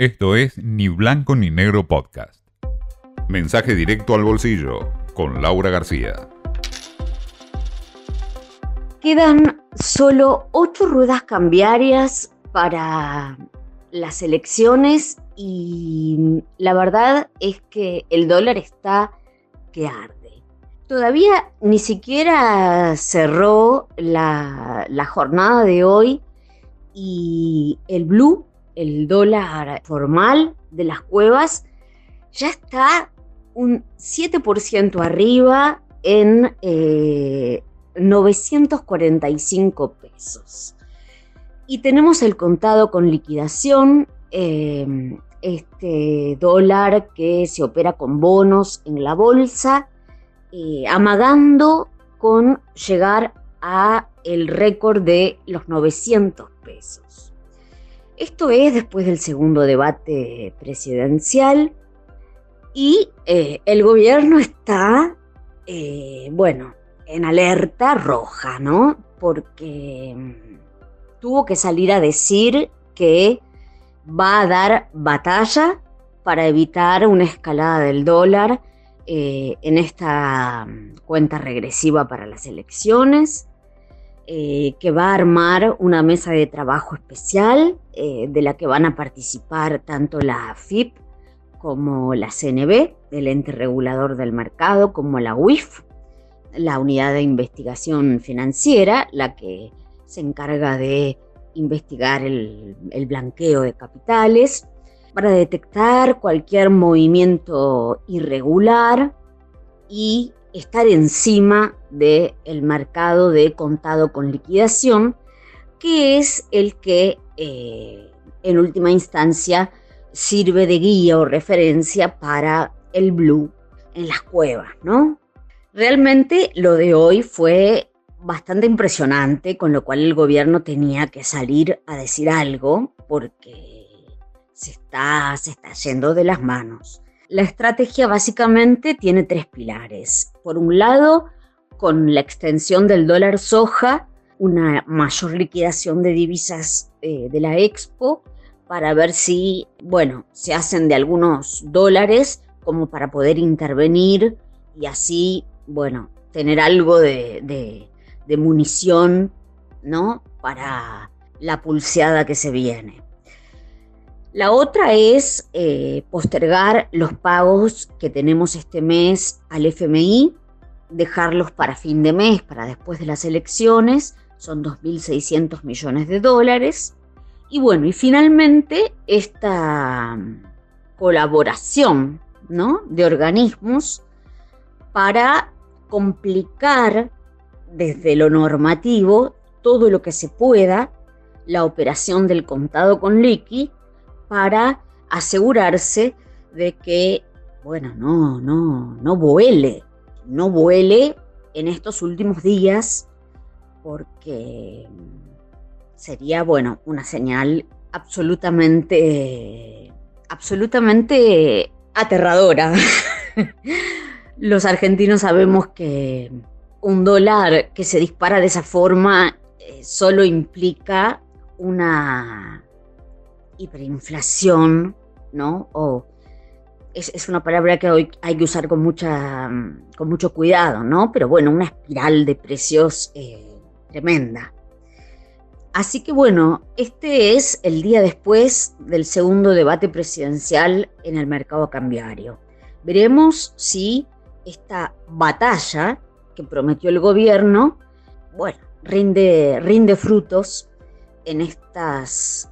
Esto es Ni Blanco ni Negro Podcast. Mensaje directo al bolsillo con Laura García. Quedan solo ocho ruedas cambiarias para las elecciones y la verdad es que el dólar está que arde. Todavía ni siquiera cerró la, la jornada de hoy y el blue, el dólar formal de las cuevas, ya está un 7% arriba en 945 eh, pesos. Y tenemos el contado con liquidación, em, este dólar que se opera con bonos en la bolsa, eh, amagando con llegar a el récord de los 900 pesos. Esto es después del segundo debate presidencial y eh, el gobierno está, eh, bueno, en alerta roja, ¿no? Porque mm, tuvo que salir a decir que va a dar batalla para evitar una escalada del dólar eh, en esta mm, cuenta regresiva para las elecciones, eh, que va a armar una mesa de trabajo especial eh, de la que van a participar tanto la FIP como la CNB, el ente regulador del mercado, como la UIF, la unidad de investigación financiera, la que se encarga de investigar el blanqueo de capitales, para detectar cualquier movimiento irregular y estar encima del mercado de contado con liquidación, que es el que eh, en última instancia sirve de guía o referencia para el blue en las cuevas, ¿no? Realmente lo de hoy fue bastante impresionante, con lo cual el gobierno tenía que salir a decir algo, porque se está, se está yendo de las manos. La estrategia básicamente tiene tres pilares. Por un lado, con la extensión del dólar soja, una mayor liquidación de divisas eh, de la Expo para ver si, bueno, se hacen de algunos dólares como para poder intervenir y así, bueno, tener algo de, de munición, ¿no? Para la pulseada que se viene. La otra es eh, postergar los pagos que tenemos este mes al FMI, dejarlos para fin de mes, para después de las elecciones, son 2.600 millones de dólares. Y bueno, y finalmente esta mm, colaboración ¿no? de organismos para complicar desde lo normativo todo lo que se pueda la operación del contado con liqui para asegurarse de que, bueno, no, no, no vuele, no vuele en estos últimos días porque sería, bueno, una señal absolutamente, absolutamente aterradora. Los argentinos sabemos que un dólar que se dispara de esa forma eh, solo implica una hiperinflación, ¿no? O es, una palabra que hoy hay que usar con, mucha, con mucho cuidado, ¿no? Pero bueno, una espiral de precios eh, tremenda. Así que bueno, este es el día después del segundo debate presidencial en el mercado cambiario. Veremos si esta batalla que prometió el gobierno, bueno, rinde, rinde frutos en estas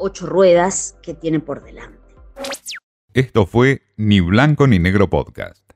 ocho ruedas que tiene por delante. Esto fue Ni Blanco ni Negro Podcast.